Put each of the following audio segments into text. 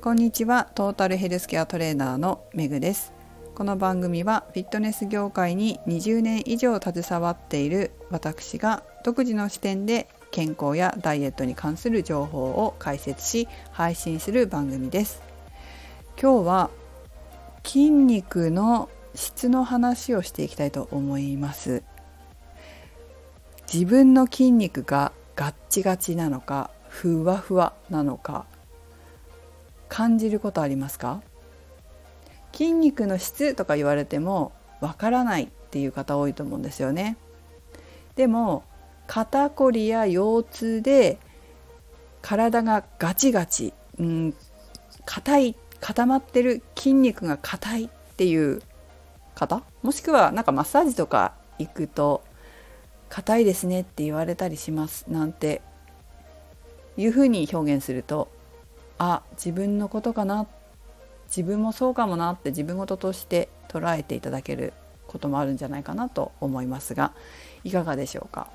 こんにちは。トータルヘルスケアトレーナーのめぐです。この番組はフィットネス業界に20年以上携わっている私が独自の視点で健康やダイエットに関する情報を解説し配信する番組です。今日は筋肉の質の話をしていきたいと思います。自分の筋肉がガッチガチなのかふわふわなのか感じることありますか？筋肉の質とか言われてもわからないっていう方多いと思うんですよね。でも肩こりや腰痛で体がガチガチうん硬い固まってる筋肉が硬いっていう方もしくはなんかマッサージとか行くと硬いですねって言われたりしますなんていうふうに表現するとあ自分のことかな？自分もそうかもなって自分事として捉えていただけることもあるんじゃないかなと思いますがいかがでしょうか？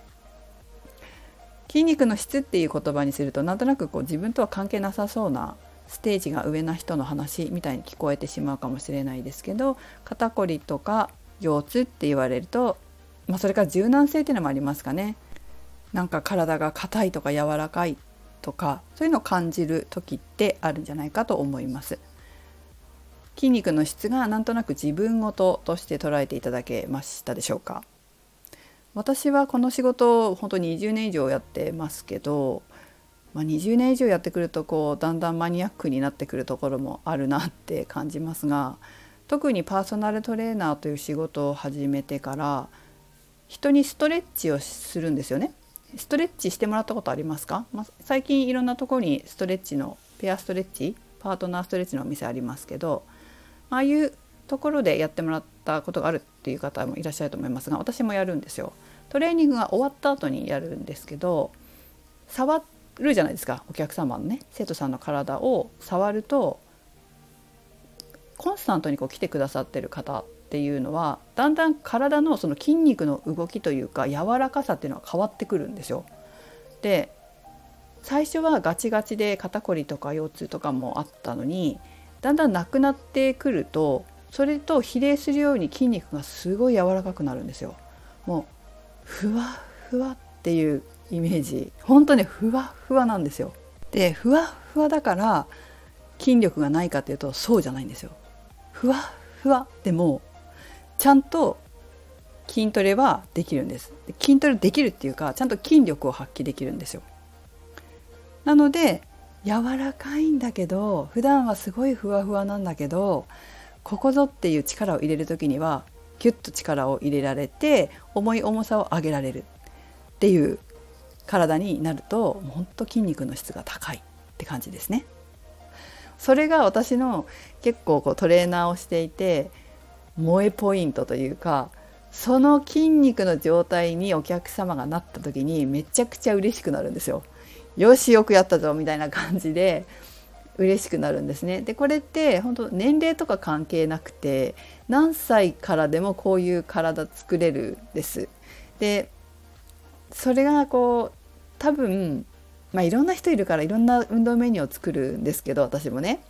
筋肉の質っていう言葉にするとなんとなくこう自分とは関係なさそうなステージが上な人の話みたいに聞こえてしまうかもしれないですけど肩こりとか腰痛って言われると、まあ、それから柔軟性っていうのもありますかね。なんか体が硬いとか柔らかいとかそういうのを感じる時ってあるんじゃないかと思います筋肉の質がなんとなく自分ごととして捉えていただけましたでしょうか？私はこの仕事を本当に20年以上やってますけど、まあ、20年以上やってくるとこうだんだんマニアックになってくるところもあるなって感じますが特にパーソナルトレーナーという仕事を始めてから人にストレッチをするんですよね。ストレッチしてもらったことありますか、まあ、最近いろんなとこにストレッチのペアストレッチパートナーストレッチのお店ありますけどああいうところでやってもらったことがあるっていう方もいらっしゃると思いますが私もやるんですよ。トレーニングが終わった後にやるんですけど触るじゃないですかお客様のね生徒さんの体を触るとコンスタントにこう来てくださってる方っていうのはだんだん体のその筋肉の動きというか柔らかさっていうのは変わってくるんですよ。で最初はガチガチで肩こりとか腰痛とかもあったのにだんだんなくなってくるとそれと比例するように筋肉がすごい柔らかくなるんですよ。もうふわふわっていうイメージ本当ねふわふわなんですよ。でふわふわだから筋力がないかっていうとそうじゃないんですよ。ふわふわでもちゃんと筋トレはできるんです筋トレできるっていうかちゃんと筋力を発揮できるんですよなので柔らかいんだけど普段はすごいふわふわなんだけどここぞっていう力を入れる時にはギュッと力を入れられて重い重さを上げられるっていう体になるとほんと筋肉の質が高いって感じですね。それが私の結構こうトレーナーをしていて萌えポイントというかその筋肉の状態にお客様がなった時にめちゃくちゃ嬉しくなるんですよ。よしよくやったぞみたいな感じで嬉しくなるんですね。でこれって本当年齢とか関係なくて何歳からでもこういう体作れるです。でそれがこう多分まあいろんな人いるからいろんな運動メニューを作るんですけど私もね。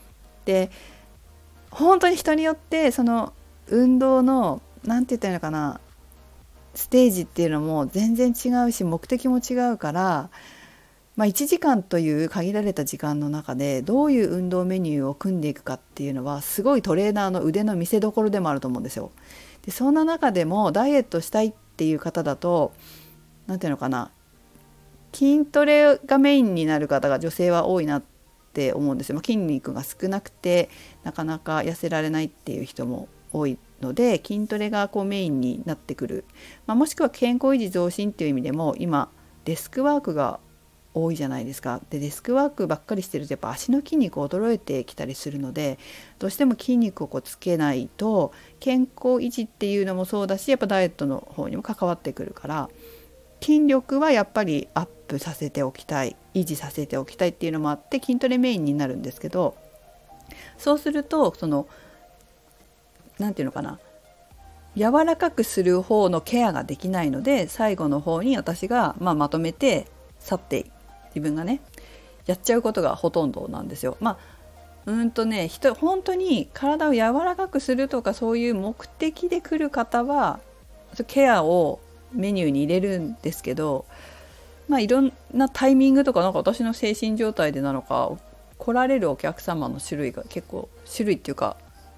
で本当に人によってその運動の何て言ったらいいのかなステージっていうのも全然違うし目的も違うから、まあ、1時間という限られた時間の中でどういう運動メニューを組んでいくかっていうのはすごいトレーナーの腕の見せ所でもあると思うんですよ。でそんな中でもダイエットしたいっていう方だと何て言うのかな筋トレがメインになる方が女性は多いなって思うんですよ。まあ、筋肉が少なくてなかなか痩せられないっていう人も多いので筋トレがこうメインになってくる、まあ、もしくは健康維持増進っていう意味でも今デスクワークが多いじゃないですか。でデスクワークばっかりしてるとやっぱ足の筋肉を衰えてきたりするのでどうしても筋肉をこうつけないと健康維持っていうのもそうだしやっぱダイエットの方にも関わってくるから筋力はやっぱりアップさせておきたい維持させておきたいっていうのもあって筋トレメインになるんですけどそうするとその何て言うのかな柔らかくする方のケアができないので最後の方に私が、まあ、まとめて去って自分がねやっちゃうことがほとんどなんですよ。まあうんとね人本当に体を柔らかくするとかそういう目的で来る方はケアをメニューに入れるんですけどまあいろんなタイミングとかなんか私の精神状態でなのか来られるお客様の種類が結構種類っていうか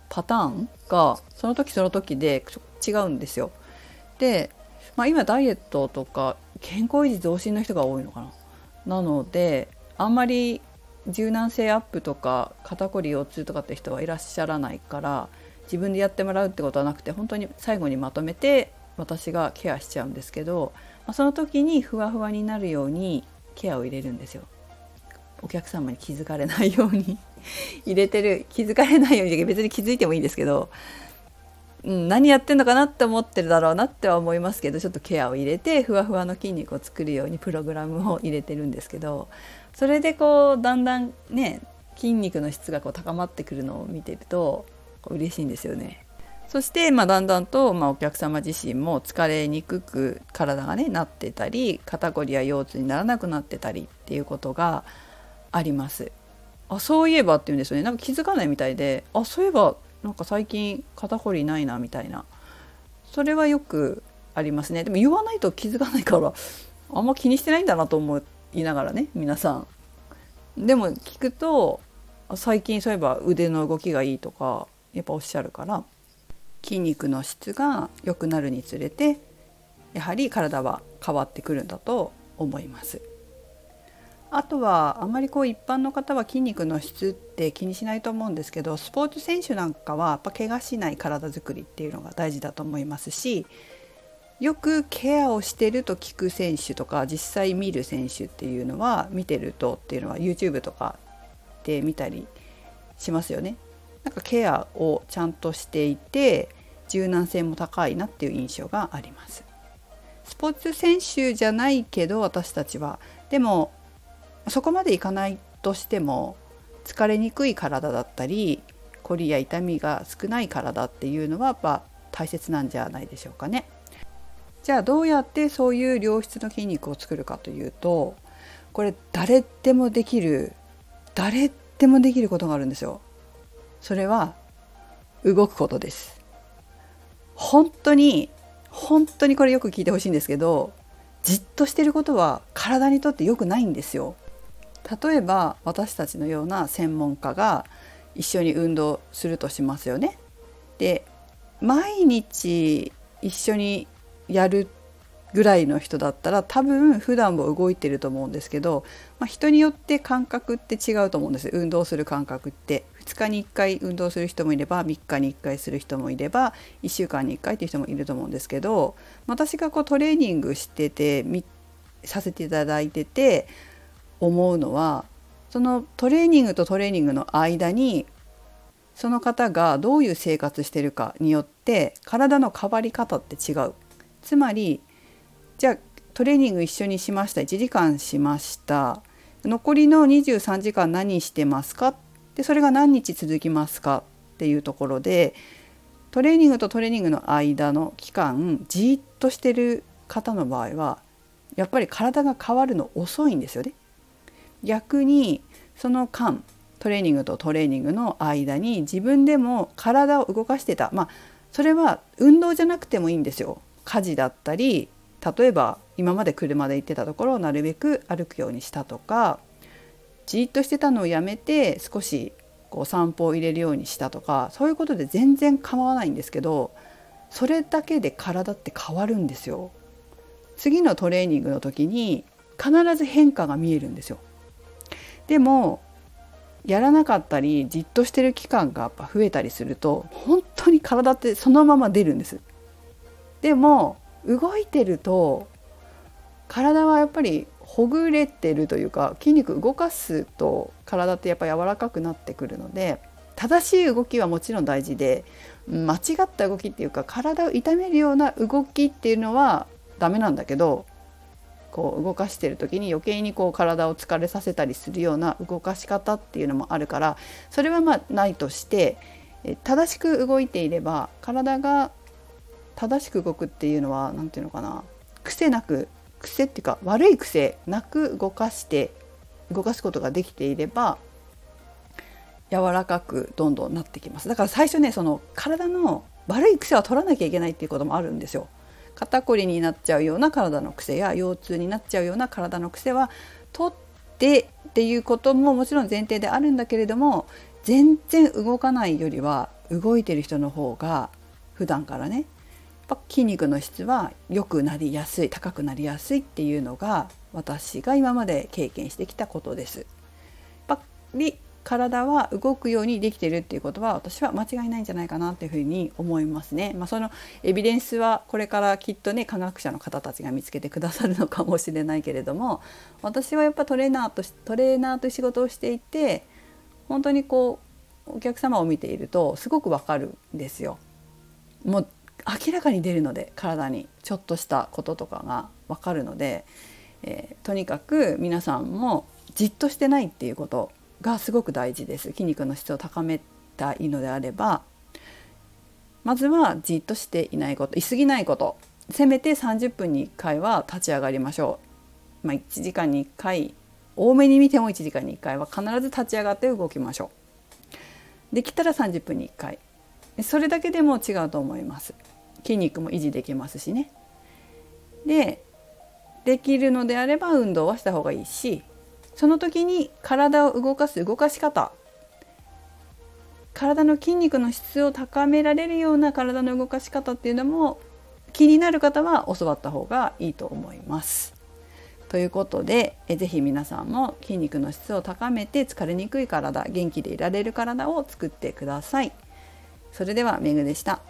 パターンがその時その時で違うんですよ。で、まあ、今ダイエットとか健康維持増進の人が多いのかな。なのであんまり柔軟性アップとか肩こり腰痛とかって人はいらっしゃらないから自分でやってもらうってことはなくて本当に最後にまとめて私がケアしちゃうんですけど、まあ、その時にふわふわになるようにケアを入れるんですよ。お客様に気づかれないように入れてる気づかれないように別に気づいてもいいんですけど、うん、何やってんのかなって思ってるだろうなっては思いますけどちょっとケアを入れてふわふわの筋肉を作るようにプログラムを入れてるんですけどそれでこうだんだんね筋肉の質がこう高まってくるのを見てると嬉しいんですよね。そして、まあ、だんだんと、まあ、お客様自身も疲れにくく体がねなってたり肩こりや腰痛にならなくなってたりっていうことがあります。あそういえばって言うんですよね。なんか気づかないみたいであそういえばなんか最近肩こりないなみたいな。それはよくありますね。でも言わないと気づかないからあんま気にしてないんだなと思いながらね皆さん。でも聞くと最近そういえば腕の動きがいいとかやっぱおっしゃるから筋肉の質が良くなるにつれてやはり体は変わってくるんだと思います。あとはあんまりこう一般の方は筋肉の質って気にしないと思うんですけどスポーツ選手なんかはやっぱ怪我しない体づくりっていうのが大事だと思いますしよくケアをしてると聞く選手とか実際見る選手っていうのは見てるとっていうのは YouTube とかで見たりしますよね。なんかケアをちゃんとしていて柔軟性も高いなっていう印象があります。スポーツ選手じゃないけど私たちはでもそこまでいかないとしても疲れにくい体だったり凝りや痛みが少ない体っていうのはやっぱ大切なんじゃないでしょうかね。じゃあどうやってそういう良質の筋肉を作るかというとこれ誰でもできる誰でもできることがあるんですよ。それは動くことです。本当に本当にこれよく聞いてほしいんですけどじっとしてることは体にとって良くないんですよ。例えば私たちのような専門家が一緒に運動するとしますよね。で毎日一緒にやるぐらいの人だったら多分普段も動いてると思うんですけど、まあ、人によって感覚って違うと思うんです運動する感覚って2日に1回運動する人もいれば3日に1回する人もいれば1週間に1回っていう人もいると思うんですけど私がこうトレーニングしててさせていただいてて思うのはそのトレーニングとトレーニングの間にその方がどういう生活してるかによって体の変わり方って違う。つまりじゃあトレーニング一緒にしました1時間しました。残りの23時間何してますか？でそれが何日続きますか？っていうところでトレーニングとトレーニングの間の期間じっとしてる方の場合はやっぱり体が変わるの遅いんですよね。逆にその間トレーニングとトレーニングの間に自分でも体を動かしてたまあそれは運動じゃなくてもいいんですよ家事だったり例えば今まで車で行ってたところをなるべく歩くようにしたとかじっとしてたのをやめて少しこう散歩を入れるようにしたとかそういうことで全然構わないんですけどそれだけで体って変わるんですよ。次のトレーニングの時に必ず変化が見えるんですよ。でもやらなかったりじっとしてる期間がやっぱ増えたりすると本当に体ってそのまま出るんです。でも動いてると体はやっぱりほぐれてるというか筋肉動かすと体ってやっぱ柔らかくなってくるので正しい動きはもちろん大事で間違った動きっていうか体を痛めるような動きっていうのはダメなんだけどこう動かしてる時に余計にこう体を疲れさせたりするような動かし方っていうのもあるからそれはまあないとして正しく動いていれば体が正しく動くっていうのは何て言うのかな癖なく癖っていうか悪い癖なく動かして動かすことができていれば柔らかくどんどんなってきます。だから最初ねその体の悪い癖は取らなきゃいけないっていうこともあるんですよ。肩こりになっちゃうような体の癖や腰痛になっちゃうような体の癖は取ってっていうことももちろん前提であるんだけれども全然動かないよりは動いてる人の方が普段からねやっぱ筋肉の質は良くなりやすい高くなりやすいっていうのが私が今まで経験してきたことです。やっぱり体は動くようにできてるっていうことは私は間違いないんじゃないかなっていうふうに思いますね。まあ、そのエビデンスはこれからきっとね科学者の方たちが見つけてくださるのかもしれないけれども私はやっぱトレーナーとトレーナーという仕事をしていて本当にこうお客様を見ているとすごくわかるんですよ。もう明らかに出るので体にちょっとしたこととかがわかるので、えー、とにかく皆さんもじっとしてないっていうことがすごく大事です。筋肉の質を高めたいのであればまずはじっとしていないこといすぎないこと。せめて30分に1回は立ち上がりましょう、まあ、1時間に1回多めに見ても1時間に1回は必ず立ち上がって動きましょう。できたら30分に1回。それだけでも違うと思います。筋肉も維持できますしね。でできるのであれば運動はした方がいいしその時に体を動かす動かし方体の筋肉の質を高められるような体の動かし方っていうのも気になる方は教わった方がいいと思います。ということでえぜひ皆さんも筋肉の質を高めて疲れにくい体元気でいられる体を作ってください。それではめぐでした。